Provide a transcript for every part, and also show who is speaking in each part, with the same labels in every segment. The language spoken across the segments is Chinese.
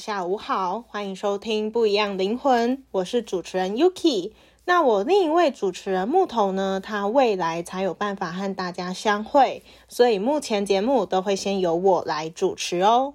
Speaker 1: 下午好，欢迎收听《不一样灵魂》，我是主持人 Yuki。那我另一位主持人木头呢，他未来才有办法和大家相会，所以目前节目都会先由我来主持哦。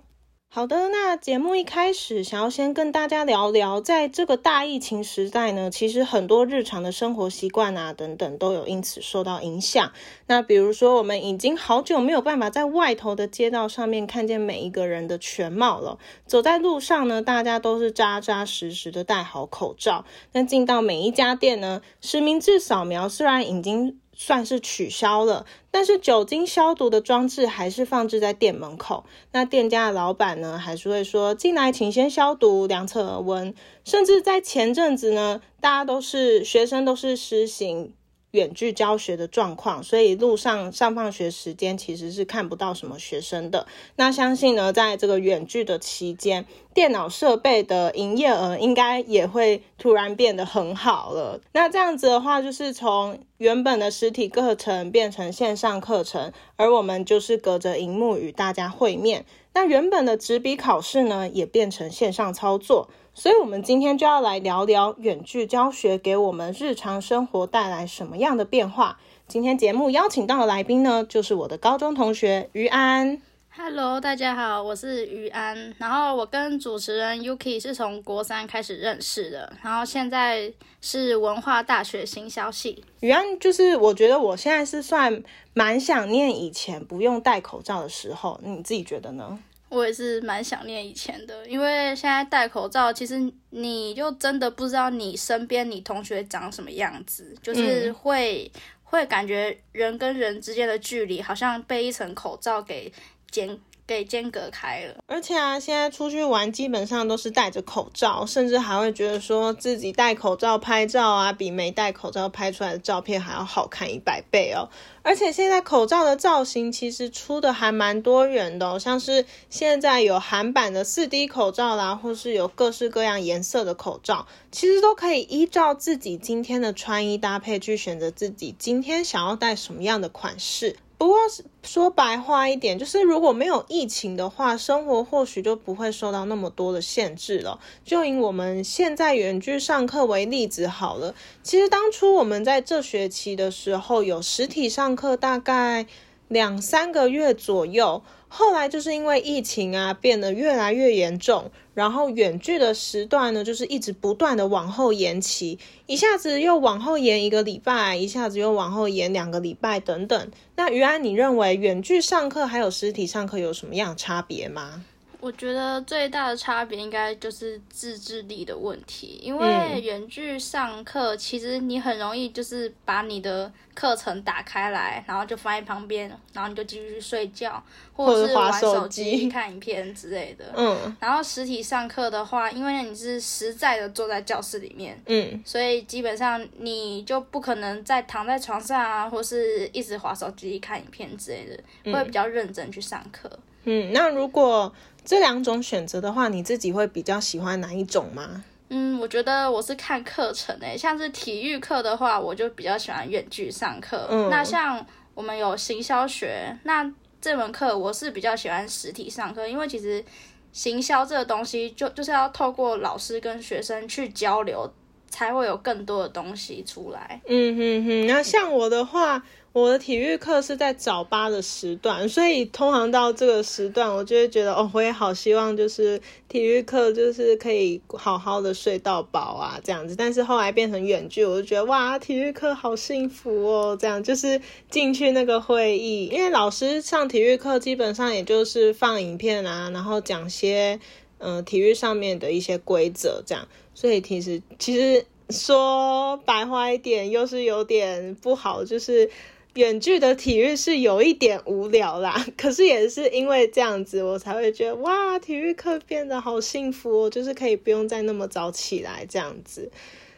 Speaker 1: 好的，那节目一开始想要先跟大家聊聊，在这个大疫情时代呢，其实很多日常的生活习惯啊等等都有因此受到影响。那比如说，我们已经好久没有办法在外头的街道上面看见每一个人的全貌了。走在路上呢，大家都是扎扎实实的戴好口罩。那进到每一家店呢，实名制扫描虽然已经算是取消了，但是酒精消毒的装置还是放置在店门口。那店家的老板呢，还是会说进来请先消毒、量测额温。甚至在前阵子呢，大家都是学生，都是实行远距教学的状况，所以路上上放学时间其实是看不到什么学生的。那相信呢，在这个远距的期间，电脑设备的营业额应该也会突然变得很好了。那这样子的话，就是从原本的实体课程变成线上课程，而我们就是隔着荧幕与大家会面。那原本的纸笔考试呢，也变成线上操作。所以，我们今天就要来聊聊远距教学给我们日常生活带来什么样的变化。今天节目邀请到的来宾呢，就是我的高中同学于安。
Speaker 2: Hello，大家好，我是于安。然后我跟主持人 Yuki 是从国三开始认识的，然后现在是文化大学新消息。
Speaker 1: 于安，就是我觉得我现在是算蛮想念以前不用戴口罩的时候，你自己觉得呢？
Speaker 2: 我也是蛮想念以前的，因为现在戴口罩，其实你就真的不知道你身边你同学长什么样子，就是会、会感觉人跟人之间的距离好像被一层口罩给间给间隔开了。
Speaker 1: 而且啊，现在出去玩基本上都是戴着口罩，甚至还会觉得说自己戴口罩拍照啊，比没戴口罩拍出来的照片还要好看一百倍哦。而且现在口罩的造型其实出的还蛮多元的、哦，像是现在有韩版的四 D 口罩啦，或是有各式各样颜色的口罩，其实都可以依照自己今天的穿衣搭配去选择自己今天想要戴什么样的款式。不过说白话一点，就是如果没有疫情的话，生活或许就不会受到那么多的限制了。就以我们现在远距上课为例子好了，其实当初我们在这学期的时候有实体上课，大概两三个月左右。后来就是因为疫情啊变得越来越严重，然后远距的时段呢，就是一直不断的往后延期，一下子又往后延一个礼拜，一下子又往后延两个礼拜等等。那于安，你认为远距上课还有实体上课有什么样差别吗？
Speaker 2: 我觉得最大的差别应该就是自制力的问题，因
Speaker 1: 嗯
Speaker 2: 为远距上课，其实你很容易就是把你的课程打开来，然后就放在旁边，然后你就继续去睡觉，或
Speaker 1: 或者
Speaker 2: 者是玩
Speaker 1: 滑手
Speaker 2: 手机、
Speaker 1: 机
Speaker 2: 看影片之类的。
Speaker 1: 嗯
Speaker 2: 然后实体上课的话，因为你是实在的坐在教室里面，
Speaker 1: 嗯
Speaker 2: 所以基本上你就不可能再躺在床上啊，或是一直划手机、看影片之类的，会比较认真去上课。
Speaker 1: 嗯。那如果这两种选择的话，你自己会比较喜欢哪一种吗？
Speaker 2: 嗯，我觉得我是看课程诶，像是体育课的话，我就比较喜欢远距上课。
Speaker 1: 嗯
Speaker 2: 那像我们有行销学，那这门课我是比较喜欢实体上课，因为其实行销这个东西就就是要透过老师跟学生去交流，才会有更多的东西出来。
Speaker 1: 嗯哼哼，那像我的话，我的体育课是在早八的时段，所以通常到这个时段，我就会觉得哦，我也好希望就是体育课就是可以好好的睡到饱啊，这样子。但是后来变成远距，我就觉得哇，体育课好幸福哦，这样就是进去那个会议，因为老师上体育课基本上也就是放影片啊，然后讲些嗯、体育上面的一些规则这样，所以其实其实说白话一点，又是有点不好，就是远距的体育是有一点无聊啦。可是也是因为这样子，我才会觉得哇，体育课变得好幸福哦，就是可以不用再那么早起来这样子。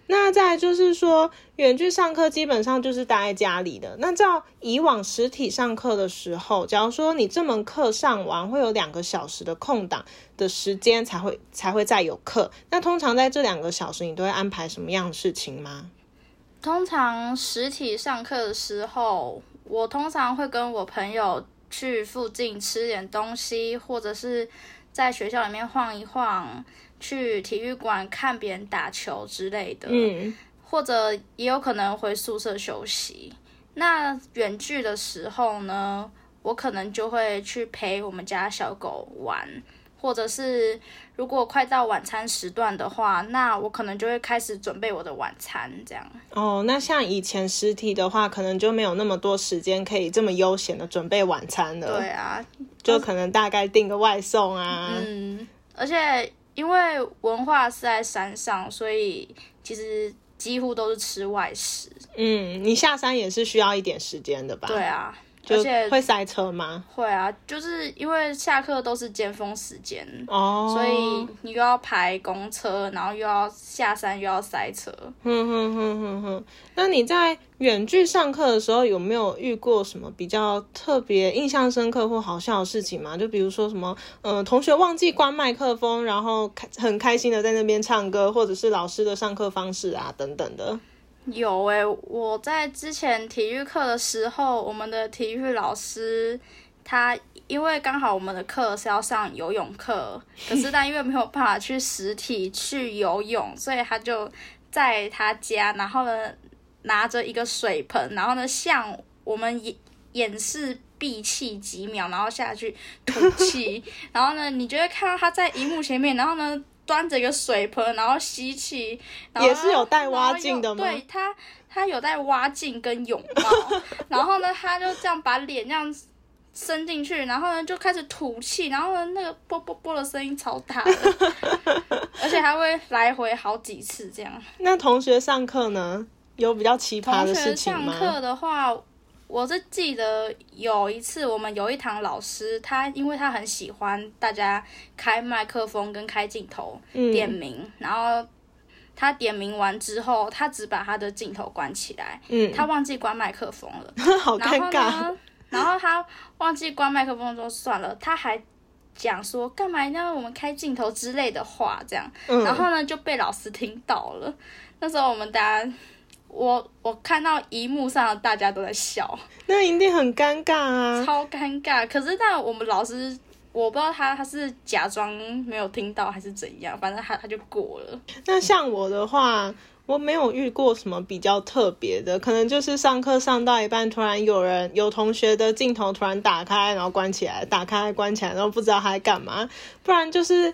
Speaker 1: 那再就是说，远距上课基本上就是待在家里的。那照以往实体上课的时候，假如说你这门课上完会有两个小时的空档的时间才会才会再有课。那通常在这两个小时，你都会安排什么样的事情吗？
Speaker 2: 通常实体上课的时候，我通常会跟我朋友去附近吃点东西，或者是在学校里面晃一晃，去体育馆看别人打球之类的。
Speaker 1: 嗯
Speaker 2: 或者也有可能回宿舍休息。那远距的时候呢，我可能就会去陪我们家小狗玩，或者是如果快到晚餐时段的话，那我可能就会开始准备我的晚餐，这样。
Speaker 1: 哦，那像以前实体的话，可能就没有那么多时间可以这么悠闲的准备晚餐了。
Speaker 2: 对，啊，
Speaker 1: 就可能大概订个外送啊。
Speaker 2: 嗯，而且因为文化是在山上，所以其实几乎都是吃外食。
Speaker 1: 嗯，你下山也是需要一点时间的吧？
Speaker 2: 对，啊，
Speaker 1: 就
Speaker 2: 而且
Speaker 1: 会塞车吗？
Speaker 2: 会啊，就是因为下课都是尖峰时间。
Speaker 1: 哦，
Speaker 2: 所以你又要排公车，然后又要下山，又要塞车。
Speaker 1: 哼哼哼哼哼，那你在远距上课的时候，有没有遇过什么比较特别、印象深刻或好笑的事情吗？就比如说什么，呃，同学忘记关麦克风，然后开很开心的在那边唱歌，或者是老师的上课方式啊等等的。
Speaker 2: 有诶、我在之前体育课的时候，我们的体育老师他因为刚好我们的课是要上游泳课，可是他因为没有办法去实体去游泳，所以他就在他家，然后呢拿着一个水盆，然后呢向我们演演示闭气几秒，然后下去吐气，然后呢你就会看到他在荧幕前面，然后呢。端着一个水盆，然后吸气，然后
Speaker 1: 也是有带蛙镜的吗
Speaker 2: 对他，他有带蛙镜跟泳帽，然后呢，他就这样把脸这样伸进去，然后呢就开始吐气，然后呢那个啵啵啵的声音超大的，而且还会来回好几次这样。
Speaker 1: 那同学上课呢，有比较奇葩
Speaker 2: 同学
Speaker 1: 的事情
Speaker 2: 上课
Speaker 1: 吗？
Speaker 2: 的话，我是记得有一次我们有一堂老师，他因为他很喜欢大家开麦克风跟开镜头
Speaker 1: 嗯
Speaker 2: 点名，然后他点名完之后，他只把他的镜头关起来，
Speaker 1: 嗯，
Speaker 2: 他忘记关麦克风了。
Speaker 1: 好
Speaker 2: 然后
Speaker 1: 尴尬。
Speaker 2: 呢，然后他忘记关麦克风就算了，他还讲说干嘛一定要我们开镜头之类的话，这样，
Speaker 1: 嗯
Speaker 2: 然后呢就被老师听到了。那时候我们大家，我我看到荧幕上大家都在笑，
Speaker 1: 那一定很尴尬啊。
Speaker 2: 超尴尬。可是但我们老师。我不知道他他是假装没有听到还是怎样，反正他他就过了。
Speaker 1: 那像我的话，我没有遇过什么比较特别的，可能就是上课上到一半，突然有人有同学的镜头突然打开，然后关起来，打开关起来，然后不知道他在干嘛。不然就是，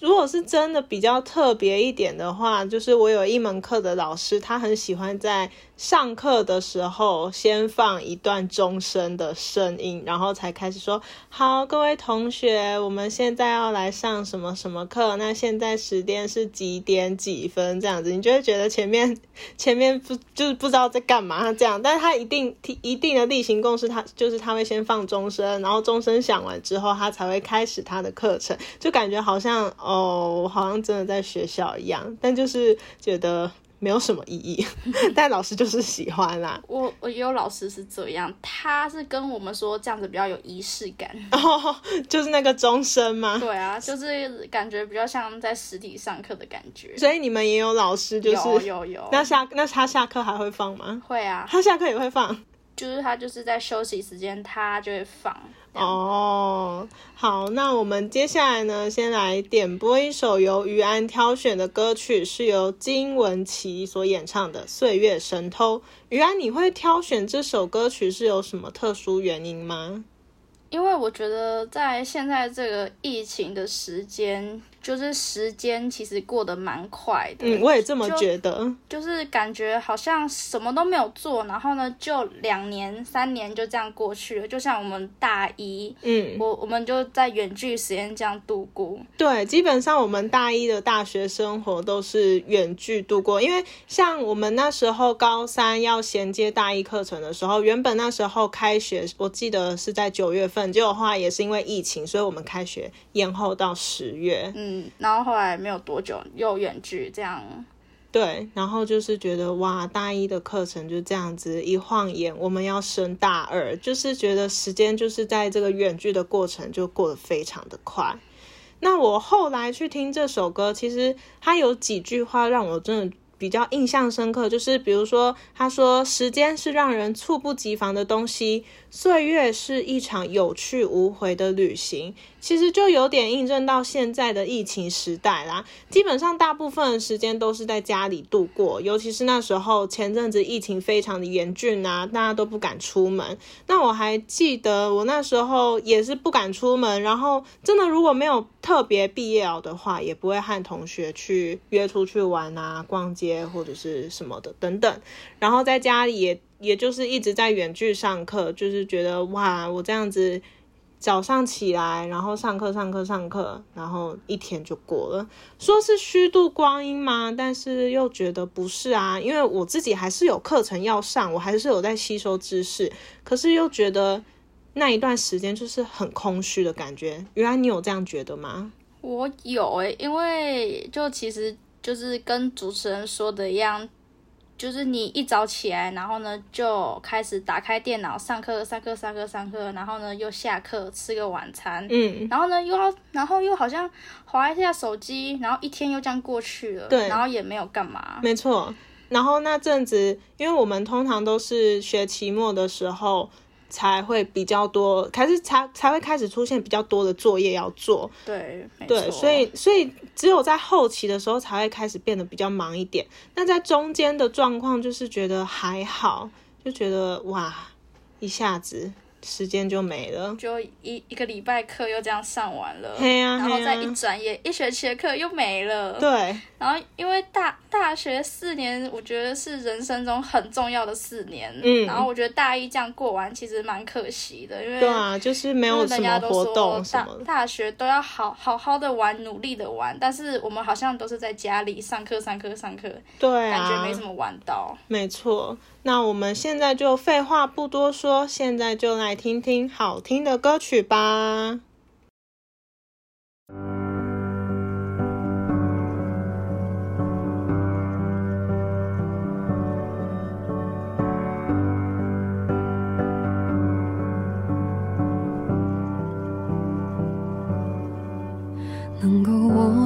Speaker 1: 如果是真的比较特别一点的话，就是我有一门课的老师，他很喜欢在上课的时候先放一段钟声的声音，然后才开始说：“好，各位同学，我们现在要来上什么什么课？那现在时间是几点几分？这样子，你就会觉得前面 前面不就是不知道在干嘛这样，但是他一定一定的例行公事，他就是他会先放钟声，然后钟声响完之后，他才会开始他的课程，就感觉好像哦，好像真的在学校一样，但就是觉得没有什么意义，但老师就是喜欢啦。
Speaker 2: 我我也有老师是这样，他是跟我们说这样子比较有仪式感。
Speaker 1: 哦，就是那个钟声吗？
Speaker 2: 对啊，就是感觉比较像在实体上课的感觉。
Speaker 1: 所以你们也有老师，就是
Speaker 2: 有有有。
Speaker 1: 那下那他下课还会放吗？
Speaker 2: 会啊，
Speaker 1: 他下课也会放。
Speaker 2: 就是他就是在休息时间，他就会放。
Speaker 1: 哦，好，那我们接下来呢，先来点播一首由于安挑选的歌曲，是由金文岐所演唱的《岁月神偷》。于安，你会挑选这首歌曲是有什么特殊原因吗？
Speaker 2: 因为我觉得在现在这个疫情的时间。就是时间其实过得蛮快的，
Speaker 1: 嗯，我也这么觉得。
Speaker 2: 就是感觉好像什么都没有做，然后呢，就两年、三年就这样过去了。就像我们大一，嗯，我我们就在远距时间这样度过。
Speaker 1: 对，基本上我们大一的大学生活都是远距度过，因为像我们那时候高三要衔接大一课程的时候，原本那时候开学，我记得是在九月份，结果后来也是因为疫情，所以我们开学延后到十月，嗯。
Speaker 2: 嗯然后后来没有多久又远距这样，
Speaker 1: 对，然后就是觉得哇，大一的课程就这样子一晃眼，我们要升大二，就是觉得时间就是在这个远距的过程就过得非常的快。那我后来去听这首歌，其实它有几句话让我真的。比较印象深刻，就是比如说，他说：“时间是让人猝不及防的东西，岁月是一场有去无回的旅行。”其实就有点印证到现在的疫情时代啦。基本上大部分的时间都是在家里度过，尤其是那时候前阵子疫情非常的严峻啊，大家都不敢出门。那我还记得我那时候也是不敢出门，然后真的如果没有特别毕业的话，也不会和同学去约出去玩啊、逛街。或者是什么的等等，然后在家里也也就是一直在远距上课，就是觉得哇，我这样子早上起来，然后上课上课上课，然后一天就过了，说是虚度光阴吗？但是又觉得不是啊，因为我自己还是有课程要上，我还是有在吸收知识，可是又觉得那一段时间就是很空虚的感觉。原来你有这样觉得吗？
Speaker 2: 我有诶，因为就其实。就是跟主持人说的一样，就是你一早起来，然后呢就开始打开电脑上课，上课，上课，上课，然后呢又下课吃个晚餐，嗯，然后呢又要，然后又好像划一下手机，然后一天又这样过去了，
Speaker 1: 对，
Speaker 2: 然后也没有干嘛，
Speaker 1: 没错。然后那阵子，因为我们通常都是学期末的时候。才会比较多，开始才才会开始出现比较多的作业要做。
Speaker 2: 对，
Speaker 1: 对，所以所以只有在后期的时候才会开始变得比较忙一点。那在中间的状况就是觉得还好，就觉得哇，一下子。时间就没了，
Speaker 2: 就一一个礼拜课又这样上完了，
Speaker 1: 然
Speaker 2: 后再一转眼一学期的课又没了。
Speaker 1: 对，
Speaker 2: 然后因为大大学四年，我觉得是人生中很重要的四年，嗯，然后我觉得大一这样过完其实蛮可惜的，因为
Speaker 1: 对啊，就是没有什么活动什么，
Speaker 2: 大学都要好好好的玩，努力的玩，但是我们好像都是在家里上课上课上课，
Speaker 1: 对
Speaker 2: 啊，感觉没什么玩到，
Speaker 1: 没错。那我们现在就废话不多说，现在就来听听好听的歌曲吧。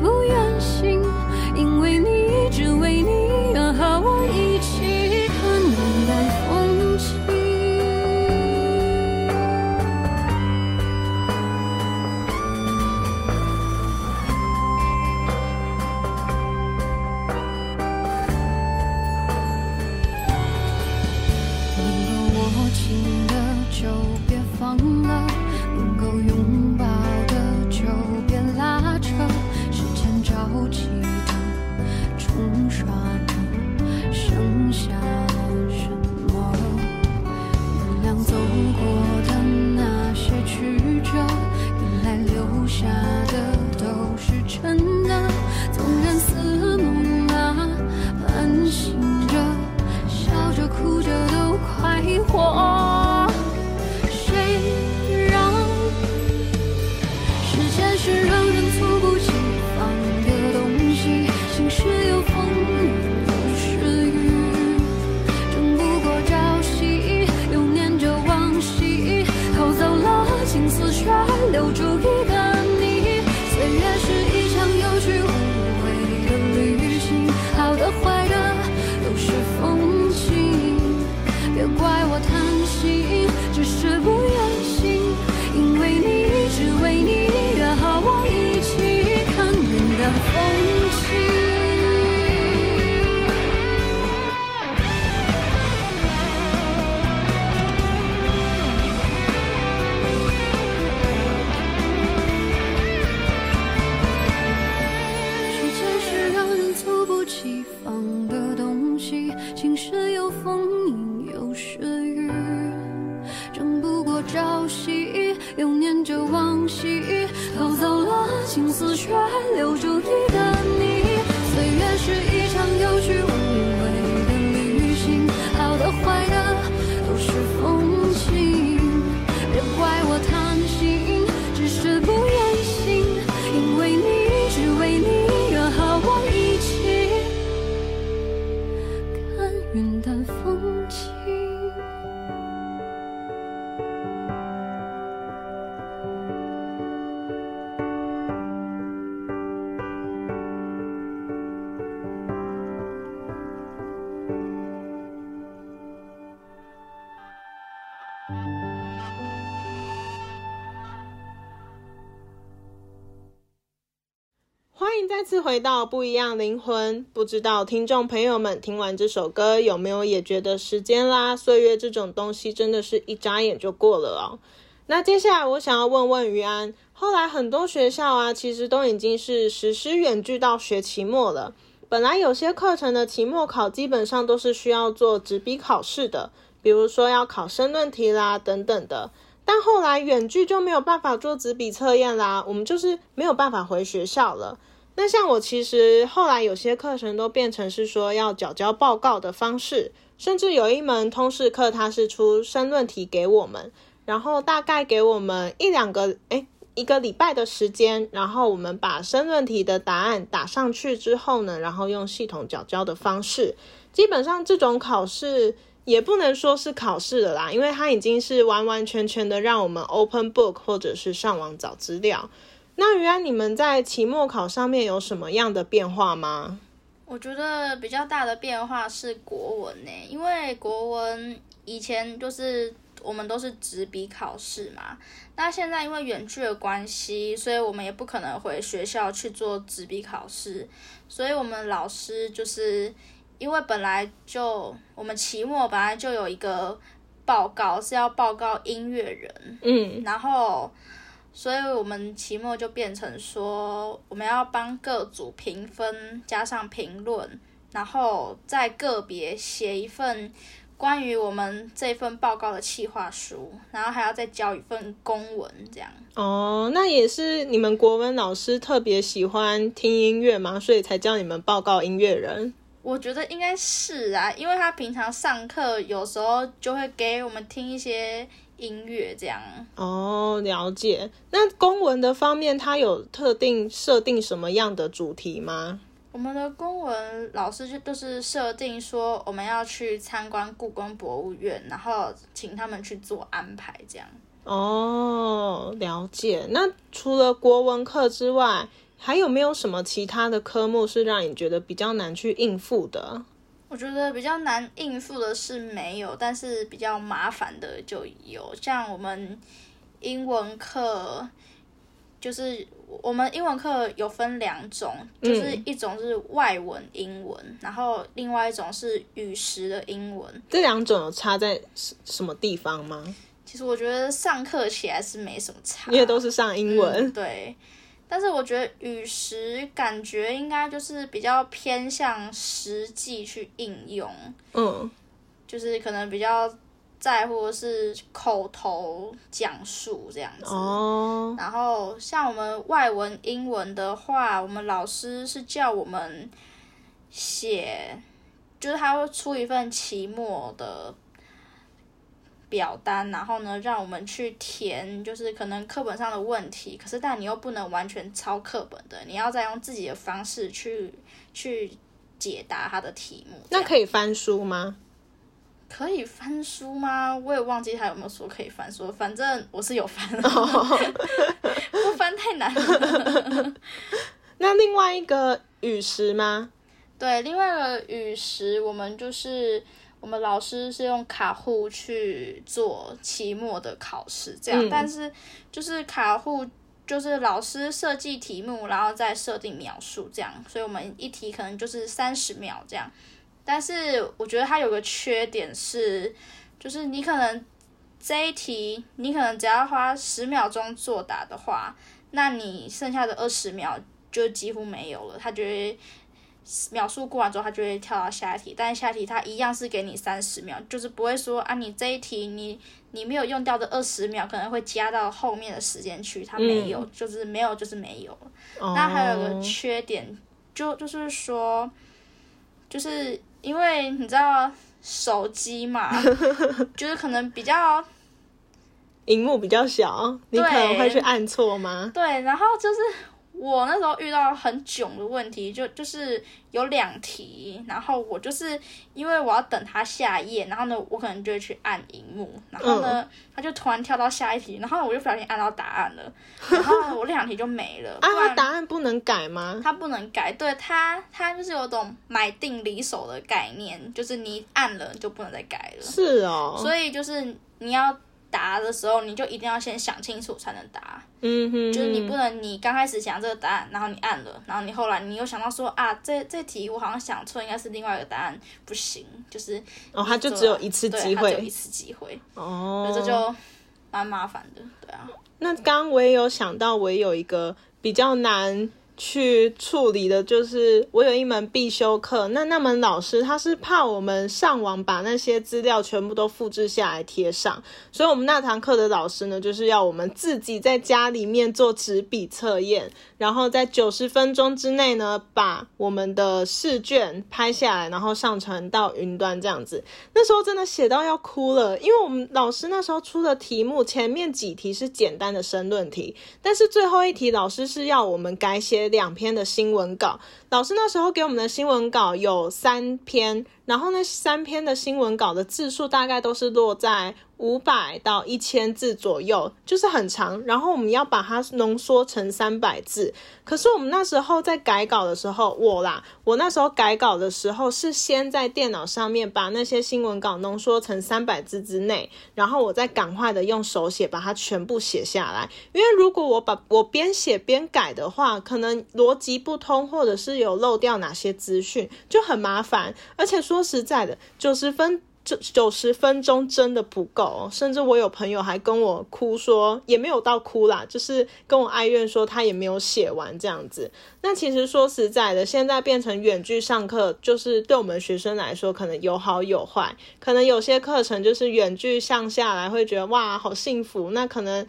Speaker 3: 不愿醒因为你一直为
Speaker 1: 次回到不一样灵魂。不知道听众朋友们听完这首歌有没有也觉得时间啦、岁月这种东西真的是一眨眼就过了哦。那接下来我想要问问于安，后来很多学校啊，其实都已经是实施远距到学期末了。本来有些课程的期末考基本上都是需要做纸笔考试的，比如说要考申论题啦等等的。但后来远距就没有办法做纸笔测验啦，我们就是没有办法回学校了。那像我其实后来有些课程都变成是说要缴交报告的方式，甚至有一门通识课它是出申论题给我们，然后大概给我们一两个诶一个礼拜的时间，然后我们把申论题的答案打上去之后呢，然后用系统缴交的方式，基本上这种考试也不能说是考试了啦，因为它已经是完完全全的让我们 open book 或者是上网找资料。那于安，你们在期末考上面有什么样的变化吗？
Speaker 2: 我觉得比较大的变化是国文呢，因为国文以前就是我们都是纸笔考试嘛，那现在因为远距的关系，所以我们也不可能回学校去做纸笔考试，所以我们老师就是因为本来就我们期末本来就有一个报告是要报告音乐人，
Speaker 1: 嗯，
Speaker 2: 然后，所以我们期末就变成说，我们要帮各组评分，加上评论，然后再个别写一份关于我们这份报告的企划书，然后还要再交一份公文，这样。
Speaker 1: 哦，那也是你们国文老师特别喜欢听音乐吗？所以才叫你们报告音乐人。
Speaker 2: 我觉得应该是啊，因为他平常上课有时候就会给我们听一些音乐，这样。
Speaker 1: 哦，了解。那公文的方面，它有特定设定什么样的主题吗？
Speaker 2: 我们的公文老师就都是设定说我们要去参观故宫博物院，然后请他们去做安排，这样。
Speaker 1: 哦，了解。那除了国文课之外，还有没有什么其他的科目是让你觉得比较难去应付的？
Speaker 2: 我觉得比较难应付的是没有，但是比较麻烦的就有，像我们英文课，就是我们英文课有分两种，就是一种是外文英文，然后另外一种是语时的英文。
Speaker 1: 这两种有差在什什么地方吗？
Speaker 2: 其实我觉得上课起来是没什么差，
Speaker 1: 因为都是上英文。
Speaker 2: 嗯对，但是我觉得语时感觉应该就是比较偏向实际去应用，
Speaker 1: 嗯
Speaker 2: 就是可能比较在乎的是口头讲述这样子。
Speaker 1: 哦，
Speaker 2: 然后像我们外文、英文的话，我们老师是叫我们写，就是他会出一份期末的表单，然后呢，让我们去填，就是可能课本上的问题，可是但你又不能完全抄课本的，你要再用自己的方式去去解答他的题目。
Speaker 1: 那可以翻书吗？
Speaker 2: 可以翻书吗？我也忘记他有没有说可以翻书，反正我是有翻，
Speaker 1: 哦
Speaker 2: 不翻太难了。
Speaker 1: 那另外一个语时吗？
Speaker 2: 对，另外一个语时，我们就是我们老师是用卡户去做期末的考试，这样，
Speaker 1: 嗯
Speaker 2: 但是就是卡户就是老师设计题目，然后再设定描述这样，所以我们一题可能就是三十秒这样。但是我觉得它有个缺点是，就是你可能这一题你可能只要花十秒钟作答的话，那你剩下的二十秒就几乎没有了，它就会描述过完之后，它就会跳到下一题，但是下一题它一样是给你三十秒，就是不会说啊，你这一题你你没有用掉的二十秒可能会加到后面的时间去，它没有，就是没有就是没有那还有个缺点，就就是说，就是因为你知道手机嘛，就是可能比较
Speaker 1: 荧幕比较小，你可能会去按错吗？
Speaker 2: 对，然后就是我那时候遇到很囧的问题，就就是有两题，然后我就是因为我要等它下一页，然后呢，我可能就会去按荧幕，然后呢，
Speaker 1: 嗯
Speaker 2: 它就突然跳到下一题，然后我就不小心按到答案了，然后呢我两题就没了，
Speaker 1: 啊，
Speaker 2: 不然
Speaker 1: 它答案不能改吗？
Speaker 2: 它不能改，对它，它就是有种买定离手的概念，就是你按了就不能再改了。
Speaker 1: 是哦，
Speaker 2: 所以就是你要答的时候，你就一定要先想清楚才能答，
Speaker 1: 嗯哼，
Speaker 2: 就是你不能你刚开始想这个答案，然后你按了，然后你后来你又想到说啊，这这题我好像想错，应该是另外一个答案，不行，就是
Speaker 1: 哦，他就只有一次机
Speaker 2: 对它只有一次机会，
Speaker 1: 哦。
Speaker 2: 所以这就蛮麻烦的，对啊。
Speaker 1: 那刚刚我也有想到，我也有一个比较难去处理的，就是我有一门必修课，那那门老师他是怕我们上网把那些资料全部都复制下来贴上，所以我们那堂课的老师呢，就是要我们自己在家里面做纸笔测验，然后在九十分钟之内呢，把我们的试卷拍下来，然后上传到云端这样子。那时候真的写到要哭了，因为我们老师那时候出的题目前面几题是简单的申论题，但是最后一题老师是要我们改写两篇的新闻稿。老师那时候给我们的新闻稿有三篇，然后那三篇的新闻稿的字数大概都是落在五百到一千字左右，就是很长。然后我们要把它浓缩成三百字。可是我们那时候在改稿的时候，我啦，我那时候改稿的时候是先在电脑上面把那些新闻稿浓缩成三百字之内，然后我再赶快的用手写把它全部写下来。因为如果我把我边写边改的话，可能逻辑不通，或者是有漏掉哪些资讯，就很麻烦。而且说实在的，九十分。九九十分钟真的不够，甚至我有朋友还跟我哭说，也没有到哭啦，就是跟我哀怨说他也没有写完这样子。那其实说实在的，现在变成远距上课，就是对我们学生来说，可能有好有坏。可能有些课程就是远距上下来，会觉得哇好幸福。那可能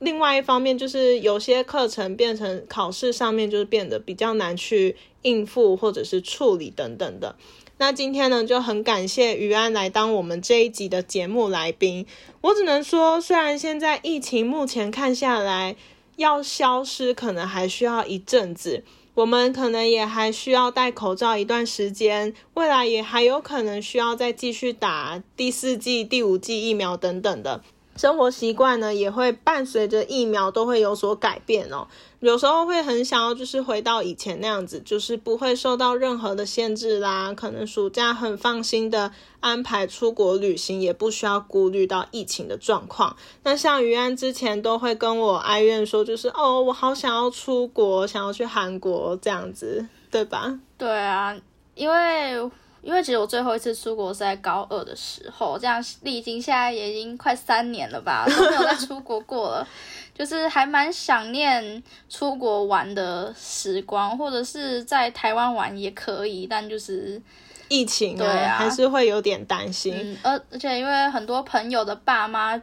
Speaker 1: 另外一方面就是有些课程变成考试上面就是变得比较难去应付或者是处理等等的。那今天呢，就很感谢于安来当我们这一集的节目来宾。我只能说，虽然现在疫情目前看下来要消失，可能还需要一阵子，我们可能也还需要戴口罩一段时间，未来也还有可能需要再继续打第四季、第五季疫苗等等的。生活习惯呢，也会伴随着疫苗都会有所改变哦。有时候会很想要，就是回到以前那样子，就是不会受到任何的限制啦。可能暑假很放心的安排出国旅行，也不需要顾虑到疫情的状况。那像于安之前都会跟我哀怨说，就是哦，我好想要出国，想要去韩国这样子，对吧？
Speaker 2: 对啊，因为因为其实我最后一次出国是在高二的时候，这样历经现在也已经快三年了吧，都没有再出国过了。就是还蛮想念出国玩的时光，或者是在台湾玩也可以，但就是
Speaker 1: 疫情
Speaker 2: 对啊
Speaker 1: 还是会有点担心。
Speaker 2: 嗯，而而且因为很多朋友的爸妈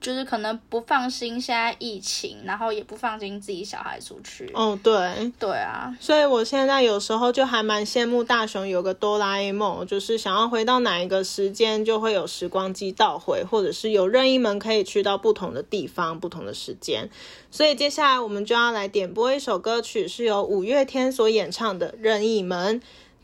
Speaker 2: 就是可能不放心现在疫情，然后也不放心自己小孩出去。
Speaker 1: 哦，对，
Speaker 2: 对啊，
Speaker 1: 所以我现在有时候就还蛮羡慕大雄有个哆啦 A 梦，就是想要回到哪一个时间，就会有时光机倒回，或者是有任意门可以去到不同的地方、不同的时间。所以接下来我们就要来点播一首歌曲，是由五月天所演唱的《任意门》。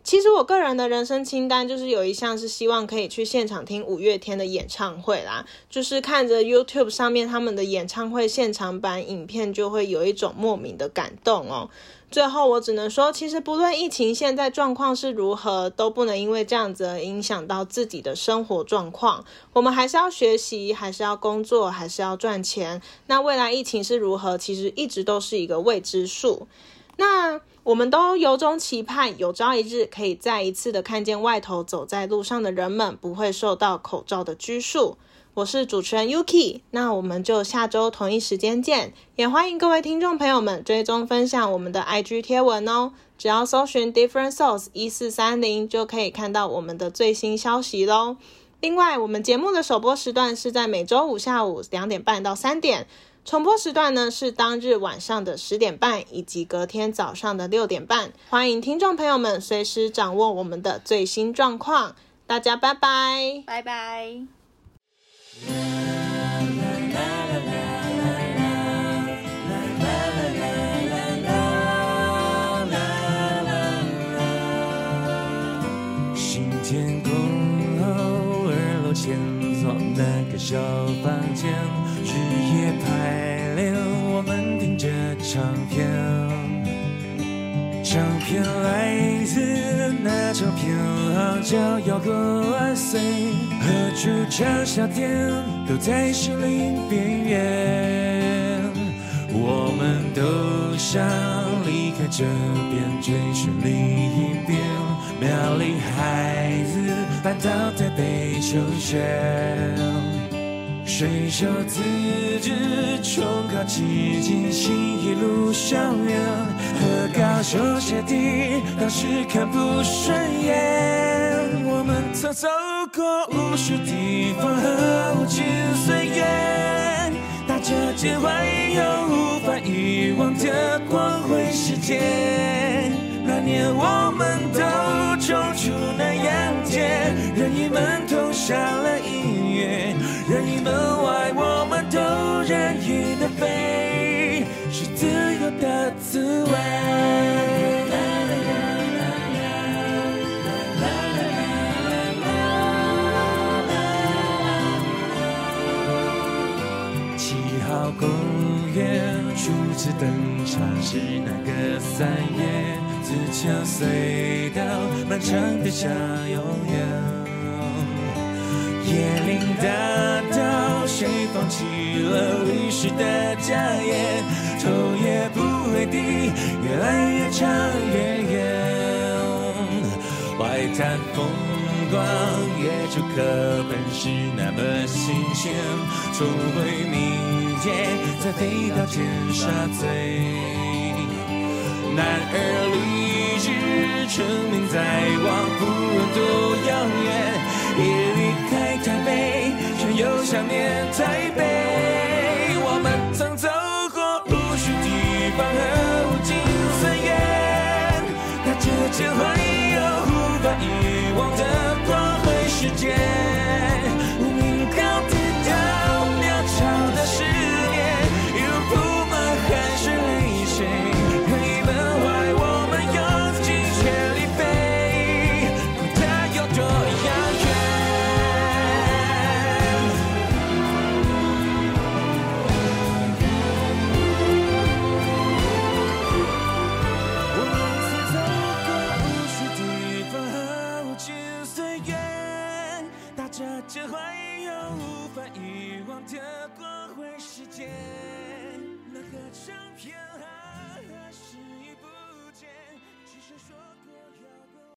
Speaker 1: 其实我个人的人生清单就是有一项是希望可以去现场听五月天的演唱会啦，就是看着 YouTube 上面他们的演唱会现场版影片，就会有一种莫名的感动哦。最后我只能说，其实不论疫情现在状况是如何，都不能因为这样子而影响到自己的生活状况。我们还是要学习，还是要工作，还是要赚钱。那未来疫情是如何，其实一直都是一个未知数。那我们都由衷期盼，有朝一日可以再一次的看见外头走在路上的人们不会受到口罩的拘束。我是主持人 Yuki，那我们就下周同一时间见，也欢迎各位听众朋友们追踪分享我们的 IG 贴文哦。只要搜寻 Different Souls 一四三零，就可以看到我们的最新消息喽。另外，我们节目的首播时段是在每周五下午两点半到三点。重播时段呢是当日晚上的十点半以及隔天早上的六点半，欢迎听众朋友们随时掌握我们的最新状况。大家拜拜。
Speaker 2: 拜拜。
Speaker 4: 新天空后，二楼前座那个小房间，唱片。唱片来自那唱片行叫摇滚万岁，和主唱小店都在心灵边缘。我们都想离开这边，追寻另一边。苗栗孩子搬到台北求学，水手自治重考基金新一路校园，和高雄姐弟当时看不顺眼。我们曾走过无数地方和无尽岁月，打着肩怀有无法遗忘的光辉时间。那年我们都冲出南阳街，任意门投下了音乐，任意门外我们都任意的飞，是自由的滋味。七号公园初次登场是那个三月，自强隧道漫长的下永远。椰林大道，谁放弃了历史的家业？头也不回地，越来越长越远。外滩风光，野猪课本是那么新鲜，重回民间，再飞到尖沙咀。男儿立志，成名在望，不论多遥远，一离开，想念台北。我们曾走过无数地方和无尽岁月，那之间会有无法遗忘的光辉时间。